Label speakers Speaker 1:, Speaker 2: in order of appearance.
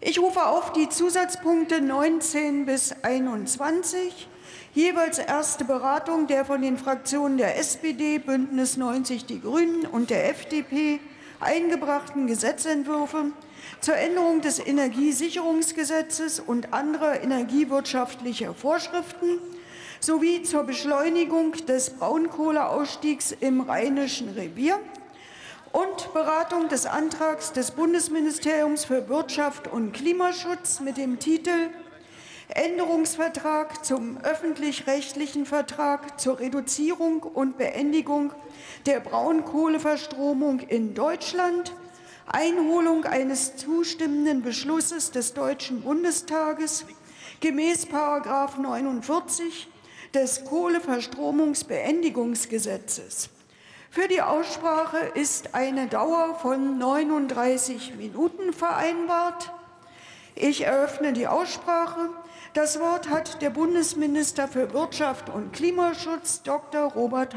Speaker 1: Ich rufe auf die Zusatzpunkte 19 bis 21, jeweils erste Beratung der von den Fraktionen der SPD, Bündnis 90 Die Grünen und der FDP eingebrachten Gesetzentwürfe zur Änderung des Energiesicherungsgesetzes und anderer energiewirtschaftlicher Vorschriften sowie zur Beschleunigung des Braunkohleausstiegs im Rheinischen Revier und Beratung des Antrags des Bundesministeriums für Wirtschaft und Klimaschutz mit dem Titel Änderungsvertrag zum öffentlich-rechtlichen Vertrag zur Reduzierung und Beendigung der Braunkohleverstromung in Deutschland, Einholung eines zustimmenden Beschlusses des Deutschen Bundestages gemäß 49 des Kohleverstromungsbeendigungsgesetzes. Für die Aussprache ist eine Dauer von 39 Minuten vereinbart. Ich eröffne die Aussprache. Das Wort hat der Bundesminister für Wirtschaft und Klimaschutz, Dr. Robert